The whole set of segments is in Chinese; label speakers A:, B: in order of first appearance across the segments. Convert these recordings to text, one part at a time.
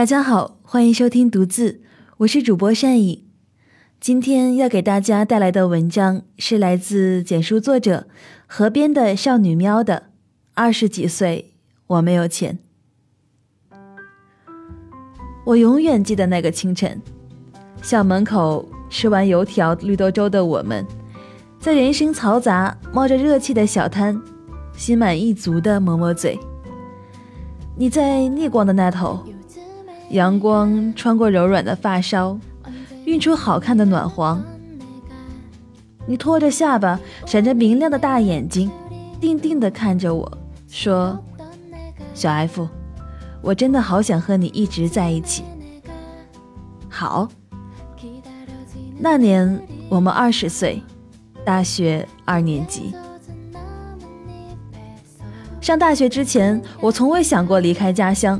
A: 大家好，欢迎收听《独自》，我是主播善影。今天要给大家带来的文章是来自简书作者河边的少女喵的。二十几岁，我没有钱。我永远记得那个清晨，校门口吃完油条绿豆粥的我们，在人声嘈杂、冒着热气的小摊，心满意足地抹抹嘴。你在逆光的那头，阳光穿过柔软的发梢，晕出好看的暖黄。你托着下巴，闪着明亮的大眼睛，定定地看着我说：“小 F。”我真的好想和你一直在一起。好，那年我们二十岁，大学二年级。上大学之前，我从未想过离开家乡。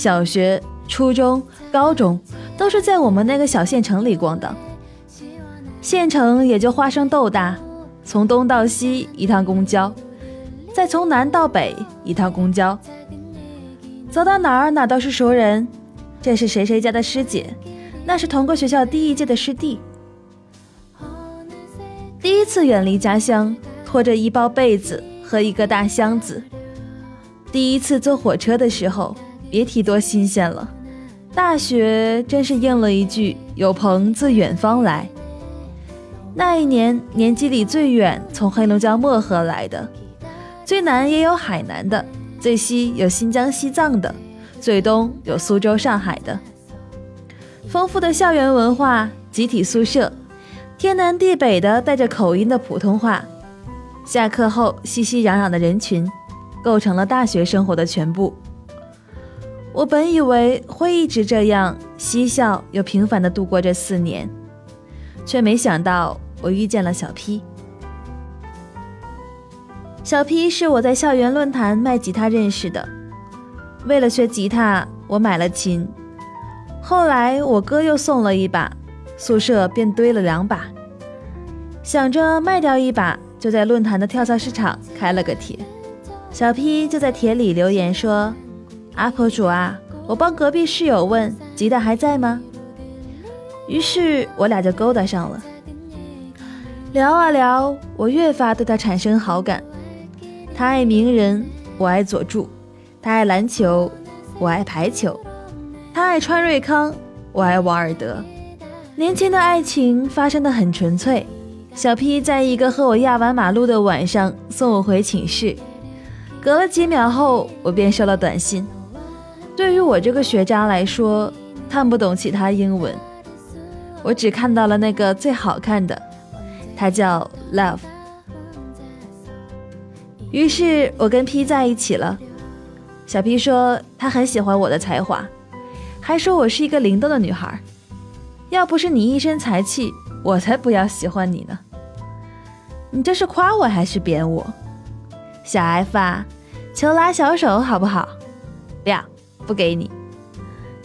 A: 小学、初中、高中都是在我们那个小县城里逛的。县城也就花生豆大，从东到西一趟公交，再从南到北一趟公交。走到哪儿哪都是熟人，这是谁谁家的师姐，那是同个学校第一届的师弟。第一次远离家乡，拖着一包被子和一个大箱子。第一次坐火车的时候，别提多新鲜了。大学真是应了一句“有朋自远方来”。那一年年级里最远从黑龙江漠河来的，最南也有海南的。最西有新疆、西藏的，最东有苏州、上海的。丰富的校园文化，集体宿舍，天南地北的带着口音的普通话，下课后熙熙攘攘的人群，构成了大学生活的全部。我本以为会一直这样嬉笑又平凡的度过这四年，却没想到我遇见了小 P。小 P 是我在校园论坛卖吉他认识的。为了学吉他，我买了琴。后来我哥又送了一把，宿舍便堆了两把。想着卖掉一把，就在论坛的跳蚤市场开了个帖。小 P 就在帖里留言说阿婆主啊，我帮隔壁室友问吉他还在吗？”于是我俩就勾搭上了。聊啊聊，我越发对他产生好感。他爱名人，我爱佐助；他爱篮球，我爱排球；他爱川瑞康，我爱王尔德。年轻的爱情发生的很纯粹。小 P 在一个和我压完马路的晚上送我回寝室，隔了几秒后，我便收了短信。对于我这个学渣来说，看不懂其他英文，我只看到了那个最好看的，它叫 Love。于是我跟 P 在一起了。小 P 说他很喜欢我的才华，还说我是一个灵动的女孩。要不是你一身才气，我才不要喜欢你呢。你这是夸我还是贬我？小 F 啊，求拉小手好不好？不要，不给你，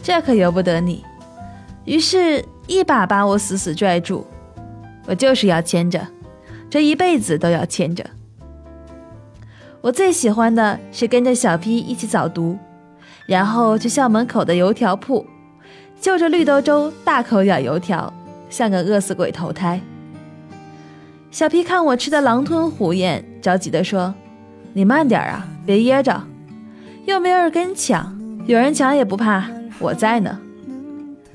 A: 这可由不得你。于是，一把把我死死拽住。我就是要牵着，这一辈子都要牵着。我最喜欢的是跟着小 P 一起早读，然后去校门口的油条铺，就着绿豆粥大口咬油条，像个饿死鬼投胎。小 P 看我吃的狼吞虎咽，着急地说：“你慢点啊，别噎着，又没人跟你抢，有人抢也不怕，我在呢。”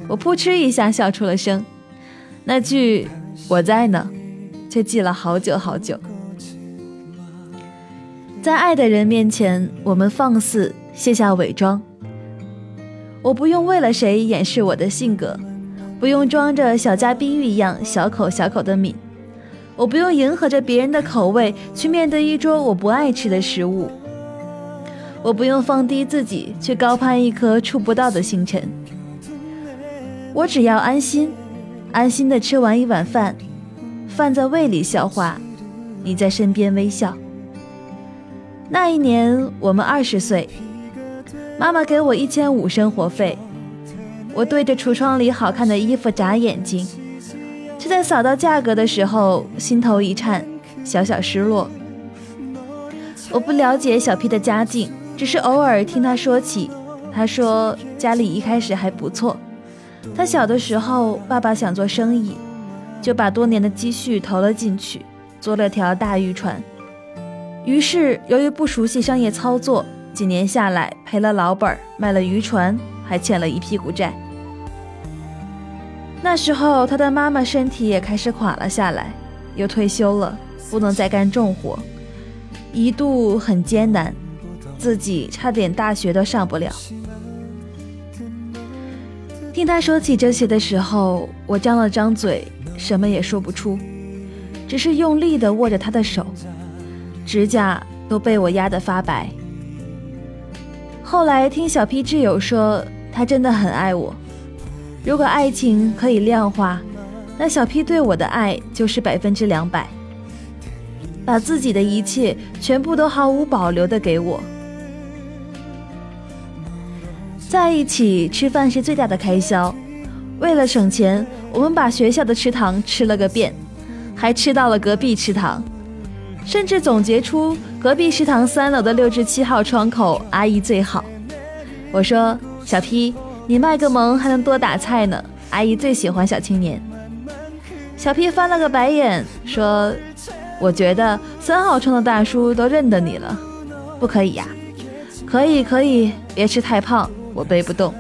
A: 我扑哧一下笑出了声，那句“我在呢”，却记了好久好久。在爱的人面前，我们放肆卸下伪装。我不用为了谁掩饰我的性格，不用装着小家碧玉一样小口小口的抿，我不用迎合着别人的口味去面对一桌我不爱吃的食物，我不用放低自己去高攀一颗触不到的星辰。我只要安心，安心的吃完一碗饭，饭在胃里消化，你在身边微笑。那一年我们二十岁，妈妈给我一千五生活费，我对着橱窗里好看的衣服眨眼睛，却在扫到价格的时候心头一颤，小小失落。我不了解小 P 的家境，只是偶尔听他说起，他说家里一开始还不错。他小的时候，爸爸想做生意，就把多年的积蓄投了进去，做了条大渔船。于是由于不熟悉商业操作，几年下来赔了老本，卖了渔船，还欠了一屁股债。那时候他的妈妈身体也开始垮了下来，又退休了，不能再干重活，一度很艰难。自己差点大学都上不了。听他说起这些的时候，我张了张嘴，什么也说不出，只是用力地握着他的手，指甲都被我压得发白。后来听小 P 挚友说，他真的很爱我。如果爱情可以量化，那小 P 对我的爱就是百分之两百，把自己的一切全部都毫无保留地给我。在一起吃饭是最大的开销，为了省钱，我们把学校的食堂吃了个遍，还吃到了隔壁食堂，甚至总结出隔壁食堂三楼的六至七号窗口阿姨最好。我说：“小 P，你卖个萌还能多打菜呢，阿姨最喜欢小青年。”小 P 翻了个白眼说：“我觉得三号窗的大叔都认得你了，不可以呀？可以可以，别吃太胖。”我背不动，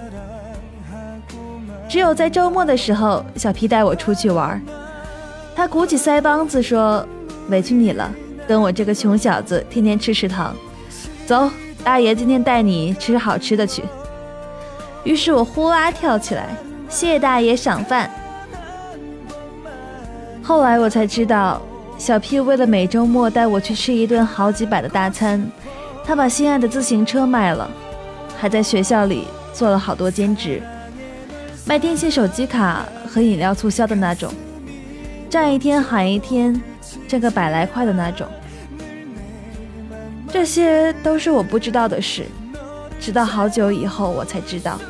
A: 只有在周末的时候，小皮带我出去玩。他鼓起腮帮子说：“委屈你了，跟我这个穷小子天天吃食堂。走，大爷今天带你吃好吃的去。”于是我呼啦跳起来，谢大爷赏饭。后来我才知道，小皮为了每周末带我去吃一顿好几百的大餐，他把心爱的自行车卖了。还在学校里做了好多兼职，卖电信手机卡和饮料促销的那种，站一天喊一天，挣个百来块的那种。这些都是我不知道的事，直到好久以后我才知道，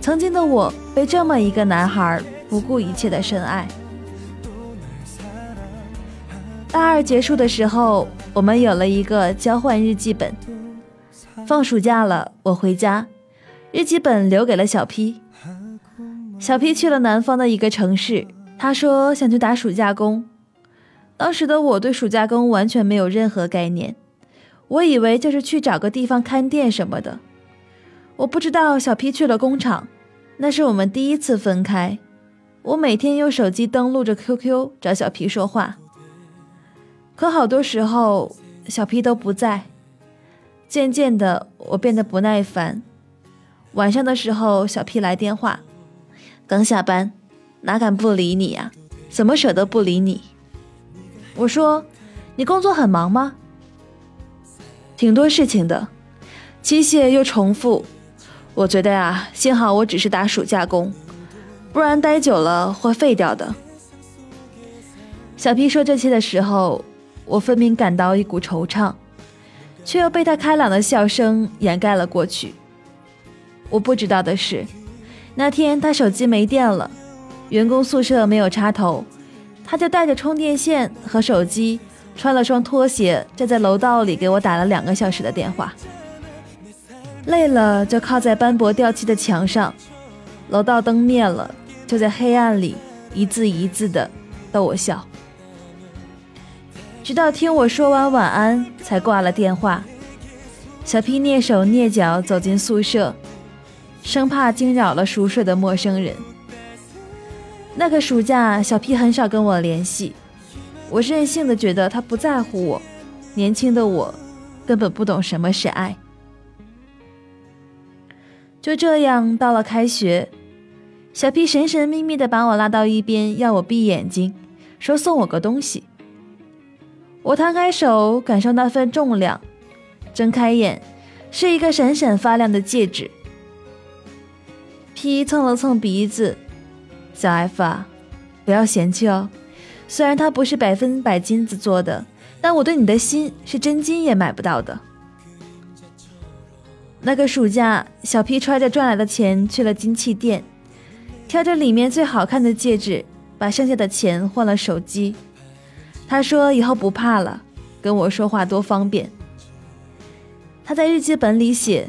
A: 曾经的我被这么一个男孩不顾一切的深爱。大二结束的时候，我们有了一个交换日记本。放暑假了，我回家，日记本留给了小 P。小 P 去了南方的一个城市，他说想去打暑假工。当时的我对暑假工完全没有任何概念，我以为就是去找个地方看店什么的。我不知道小 P 去了工厂，那是我们第一次分开。我每天用手机登录着 QQ 找小 P 说话，可好多时候小 P 都不在。渐渐的，我变得不耐烦。晚上的时候，小 P 来电话，刚下班，哪敢不理你呀？怎么舍得不理你？我说，你工作很忙吗？挺多事情的，机械又重复。我觉得呀，幸好我只是打暑假工，不然待久了会废掉的。小 P 说这些的时候，我分明感到一股惆怅。却又被他开朗的笑声掩盖了过去。我不知道的是，那天他手机没电了，员工宿舍没有插头，他就带着充电线和手机，穿了双拖鞋，站在楼道里给我打了两个小时的电话。累了就靠在斑驳掉漆的墙上，楼道灯灭了，就在黑暗里一字一字的逗我笑。直到听我说完晚安，才挂了电话。小 P 蹑手蹑脚走进宿舍，生怕惊扰了熟睡的陌生人。那个暑假，小 P 很少跟我联系，我任性的觉得他不在乎我。年轻的我，根本不懂什么是爱。就这样，到了开学，小 P 神神秘秘的把我拉到一边，要我闭眼睛，说送我个东西。我摊开手，感受那份重量，睁开眼，是一个闪闪发亮的戒指。P 蹭了蹭鼻子，小 F 啊，不要嫌弃哦。虽然它不是百分百金子做的，但我对你的心是真金也买不到的。那个暑假，小 P 揣着赚来的钱去了金器店，挑着里面最好看的戒指，把剩下的钱换了手机。他说：“以后不怕了，跟我说话多方便。”他在日记本里写：“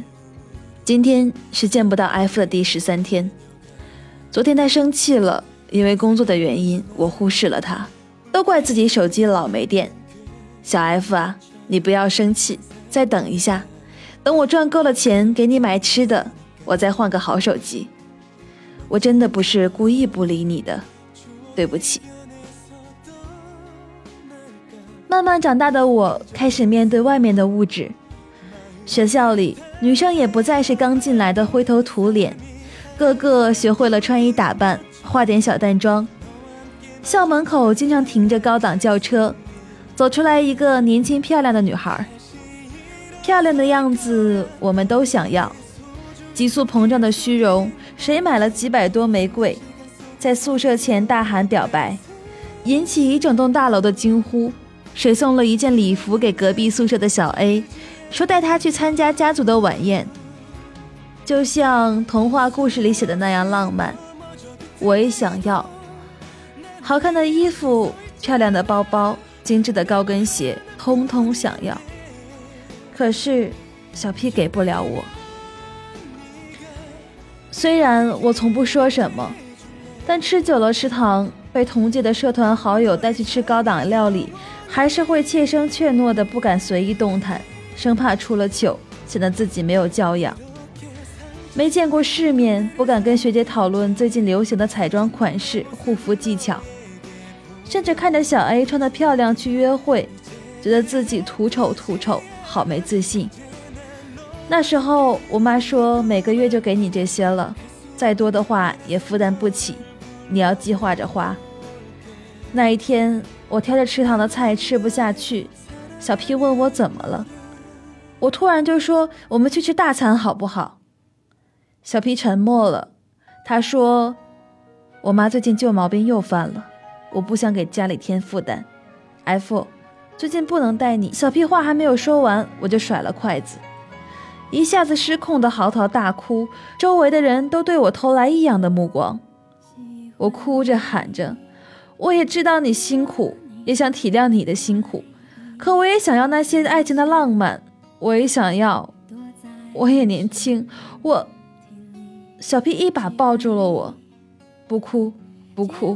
A: 今天是见不到 F 的第十三天。昨天他生气了，因为工作的原因，我忽视了他，都怪自己手机老没电。小 F 啊，你不要生气，再等一下，等我赚够了钱给你买吃的，我再换个好手机。我真的不是故意不理你的，对不起。慢慢长大的我开始面对外面的物质，学校里女生也不再是刚进来的灰头土脸，个个学会了穿衣打扮，化点小淡妆。校门口经常停着高档轿车，走出来一个年轻漂亮的女孩，漂亮的样子我们都想要。急速膨胀的虚荣，谁买了几百多玫瑰，在宿舍前大喊表白，引起一整栋大楼的惊呼。谁送了一件礼服给隔壁宿舍的小 A，说带他去参加家族的晚宴，就像童话故事里写的那样浪漫。我也想要好看的衣服、漂亮的包包、精致的高跟鞋，通通想要。可是小 P 给不了我。虽然我从不说什么，但吃久了食堂被同届的社团好友带去吃高档料理。还是会怯声怯懦的，不敢随意动弹，生怕出了糗，显得自己没有教养。没见过世面，不敢跟学姐讨论最近流行的彩妆款式、护肤技巧，甚至看着小 A 穿得漂亮去约会，觉得自己土丑土丑，好没自信。那时候我妈说，每个月就给你这些了，再多的话也负担不起，你要计划着花。那一天。我挑着食堂的菜吃不下去，小 P 问我怎么了，我突然就说我们去吃大餐好不好？小 P 沉默了，他说我妈最近旧毛病又犯了，我不想给家里添负担。F，最近不能带你。小 P 话还没有说完，我就甩了筷子，一下子失控的嚎啕大哭，周围的人都对我投来异样的目光，我哭着喊着，我也知道你辛苦。也想体谅你的辛苦，可我也想要那些爱情的浪漫，我也想要，我也年轻，我。小 P 一把抱住了我，不哭，不哭。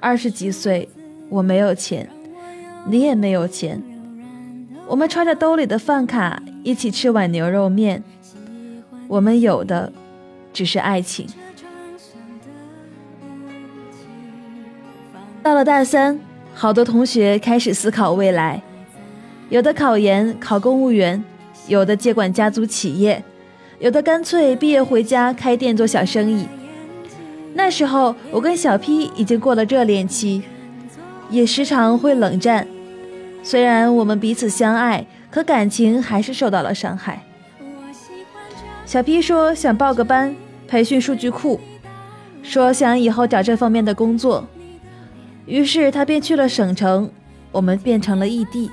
A: 二十几岁，我没有钱，你也没有钱，我们揣着兜里的饭卡一起吃碗牛肉面，我们有的只是爱情。到了大三，好多同学开始思考未来，有的考研考公务员，有的接管家族企业，有的干脆毕业回家开店做小生意。那时候，我跟小 P 已经过了热恋期，也时常会冷战。虽然我们彼此相爱，可感情还是受到了伤害。小 P 说想报个班培训数据库，说想以后找这方面的工作。于是他便去了省城，我们变成了异地。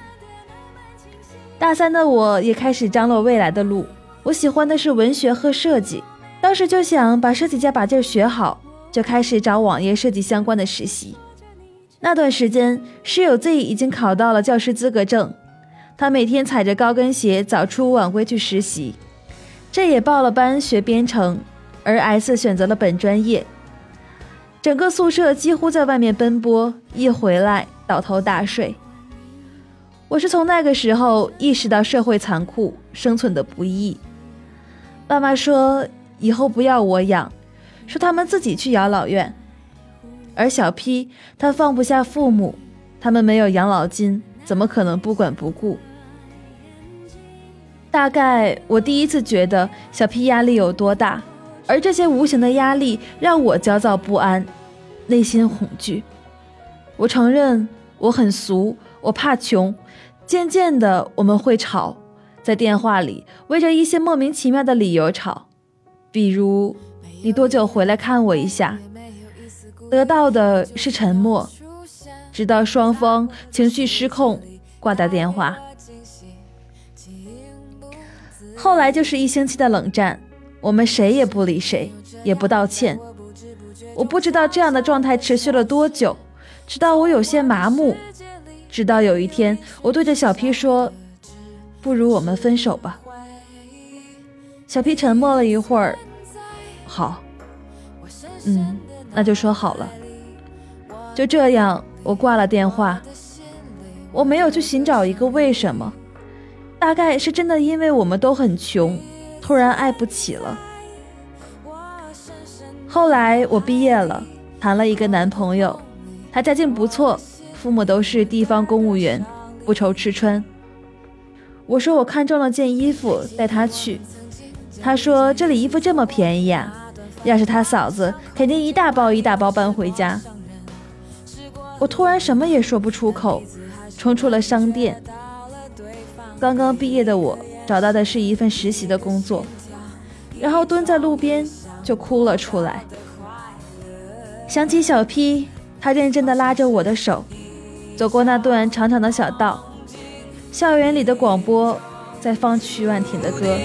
A: 大三的我也开始张罗未来的路。我喜欢的是文学和设计，当时就想把设计加把劲儿学好，就开始找网页设计相关的实习。那段时间，室友 Z 已经考到了教师资格证，他每天踩着高跟鞋早出晚归去实习。这也报了班学编程，而 S 选择了本专业。整个宿舍几乎在外面奔波，一回来倒头大睡。我是从那个时候意识到社会残酷，生存的不易。爸妈说以后不要我养，说他们自己去养老院。而小 P 他放不下父母，他们没有养老金，怎么可能不管不顾？大概我第一次觉得小 P 压力有多大。而这些无形的压力让我焦躁不安，内心恐惧。我承认我很俗，我怕穷。渐渐的，我们会吵，在电话里为着一些莫名其妙的理由吵，比如你多久回来看我一下？得到的是沉默，直到双方情绪失控，挂掉电话。后来就是一星期的冷战。我们谁也不理谁，也不道歉。我不知道这样的状态持续了多久，直到我有些麻木。直到有一天，我对着小 P 说：“不如我们分手吧。”小 P 沉默了一会儿，好，嗯，那就说好了。就这样，我挂了电话。我没有去寻找一个为什么，大概是真的，因为我们都很穷，突然爱不起了。后来我毕业了，谈了一个男朋友，他家境不错，父母都是地方公务员，不愁吃穿。我说我看中了件衣服，带他去。他说这里衣服这么便宜啊，要是他嫂子，肯定一大包一大包搬回家。我突然什么也说不出口，冲出了商店。刚刚毕业的我找到的是一份实习的工作，然后蹲在路边就哭了出来。想起小 P，他认真的拉着我的手，走过那段长长的小道，校园里的广播在放曲婉婷的歌。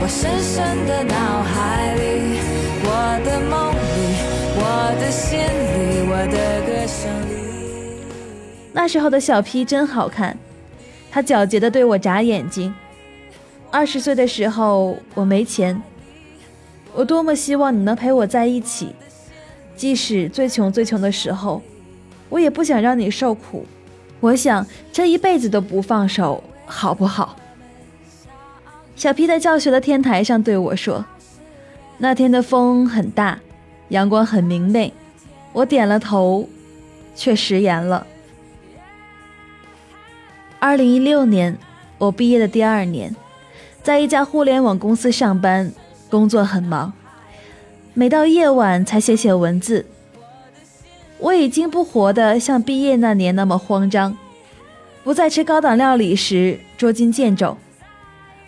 A: 我深深的脑海里，我的梦里，我的心里，我的歌声里。那时候的小 P 真好看，他皎洁的对我眨眼睛。二十岁的时候，我没钱，我多么希望你能陪我在一起，即使最穷最穷的时候，我也不想让你受苦。我想这一辈子都不放手，好不好？小 P 在教学的天台上对我说：“那天的风很大，阳光很明媚。”我点了头，却食言了。二零一六年，我毕业的第二年，在一家互联网公司上班，工作很忙，每到夜晚才写写文字。我已经不活得像毕业那年那么慌张，不再吃高档料理时捉襟见肘。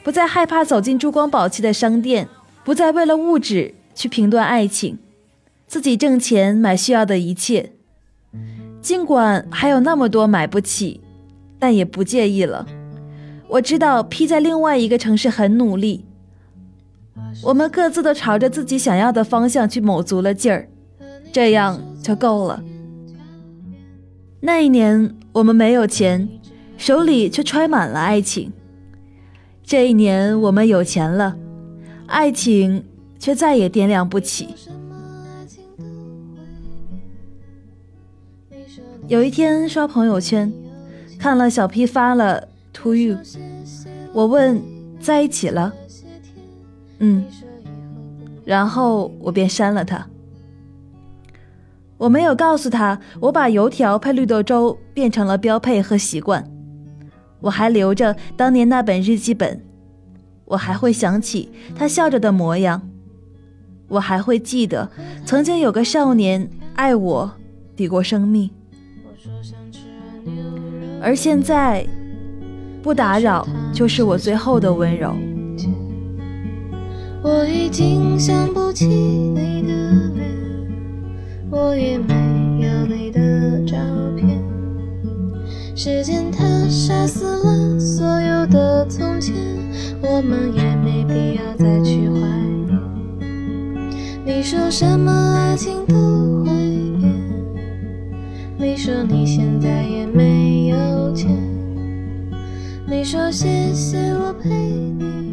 A: 不再害怕走进珠光宝气的商店，不再为了物质去评断爱情，自己挣钱买需要的一切。尽管还有那么多买不起，但也不介意了。我知道 P 在另外一个城市很努力，我们各自都朝着自己想要的方向去卯足了劲儿，这样就够了。那一年我们没有钱，手里却揣满了爱情。这一年我们有钱了，爱情却再也掂量不起。有一天刷朋友圈，看了小 P 发了 To You，我问在一起了，嗯，然后我便删了他。我没有告诉他，我把油条配绿豆粥变成了标配和习惯。我还留着当年那本日记本，我还会想起他笑着的模样，我还会记得曾经有个少年爱我抵过生命，而现在不打扰就是我最后的温柔。我已经想不起你的脸，我也没有你的照片。时间它杀死了所有的从前，我们也没必要再去怀念。你说什么爱情都会变，你说你现在也没，说谢谢我陪你。